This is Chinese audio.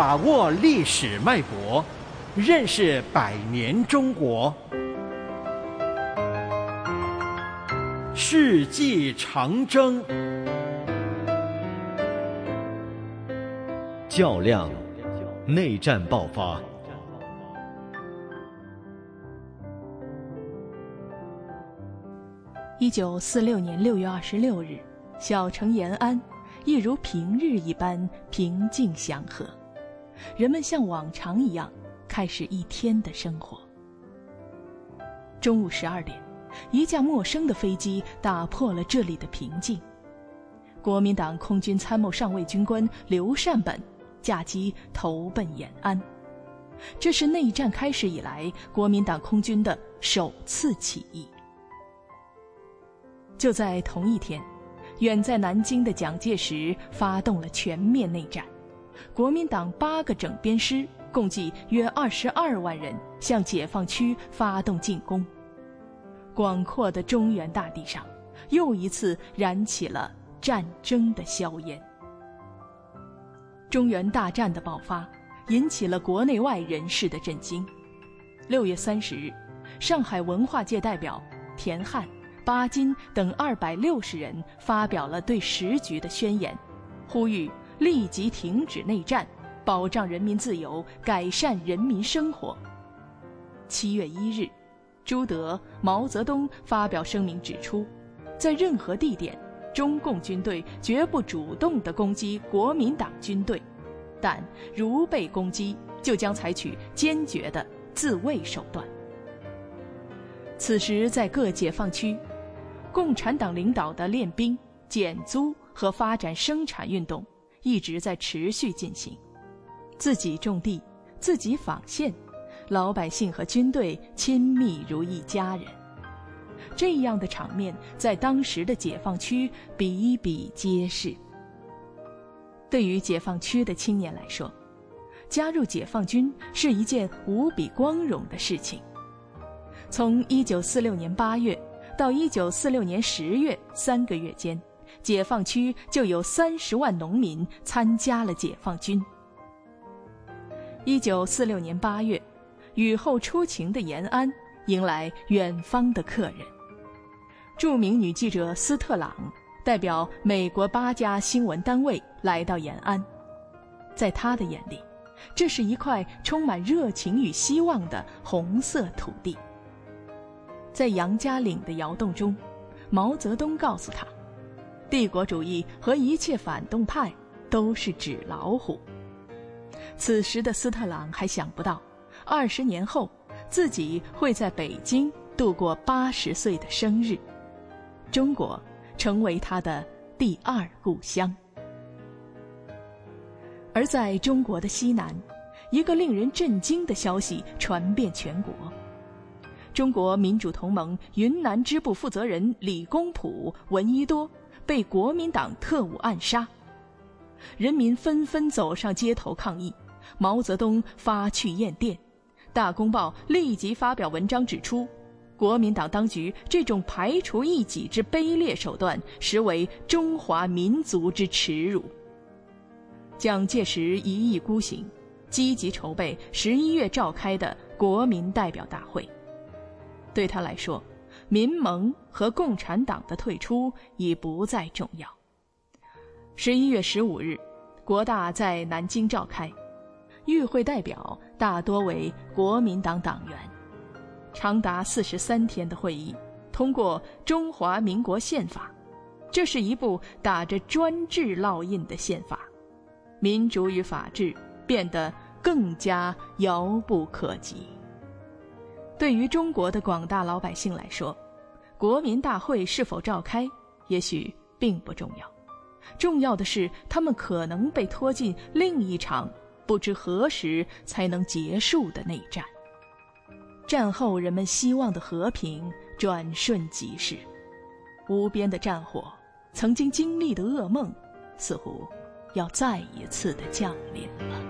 把握历史脉搏，认识百年中国。世纪长征，较量，内战爆发。一九四六年六月二十六日，小城延安，一如平日一般平静祥和。人们像往常一样开始一天的生活。中午十二点，一架陌生的飞机打破了这里的平静。国民党空军参谋上尉军官刘善本驾机投奔延安，这是内战开始以来国民党空军的首次起义。就在同一天，远在南京的蒋介石发动了全面内战。国民党八个整编师，共计约二十二万人，向解放区发动进攻。广阔的中原大地上，又一次燃起了战争的硝烟。中原大战的爆发，引起了国内外人士的震惊。六月三十日，上海文化界代表田汉、巴金等二百六十人发表了对时局的宣言，呼吁。立即停止内战，保障人民自由，改善人民生活。七月一日，朱德、毛泽东发表声明指出，在任何地点，中共军队绝不主动地攻击国民党军队，但如被攻击，就将采取坚决的自卫手段。此时，在各解放区，共产党领导的练兵、减租和发展生产运动。一直在持续进行，自己种地，自己纺线，老百姓和军队亲密如一家人。这样的场面在当时的解放区比比皆是。对于解放区的青年来说，加入解放军是一件无比光荣的事情。从1946年8月到1946年10月三个月间。解放区就有三十万农民参加了解放军。一九四六年八月，雨后初晴的延安迎来远方的客人。著名女记者斯特朗代表美国八家新闻单位来到延安，在她的眼里，这是一块充满热情与希望的红色土地。在杨家岭的窑洞中，毛泽东告诉他。帝国主义和一切反动派都是纸老虎。此时的斯特朗还想不到，二十年后自己会在北京度过八十岁的生日，中国成为他的第二故乡。而在中国的西南，一个令人震惊的消息传遍全国：中国民主同盟云南支部负责人李公朴、闻一多。被国民党特务暗杀，人民纷纷走上街头抗议。毛泽东发去唁电，《大公报》立即发表文章指出，国民党当局这种排除异己之卑劣手段，实为中华民族之耻辱。蒋介石一意孤行，积极筹备十一月召开的国民代表大会。对他来说，民盟和共产党的退出已不再重要。十一月十五日，国大在南京召开，与会代表大多为国民党党员，长达四十三天的会议，通过《中华民国宪法》，这是一部打着专制烙印的宪法，民主与法治变得更加遥不可及。对于中国的广大老百姓来说，国民大会是否召开，也许并不重要，重要的是他们可能被拖进另一场不知何时才能结束的内战。战后人们希望的和平转瞬即逝，无边的战火，曾经经历的噩梦，似乎要再一次的降临了。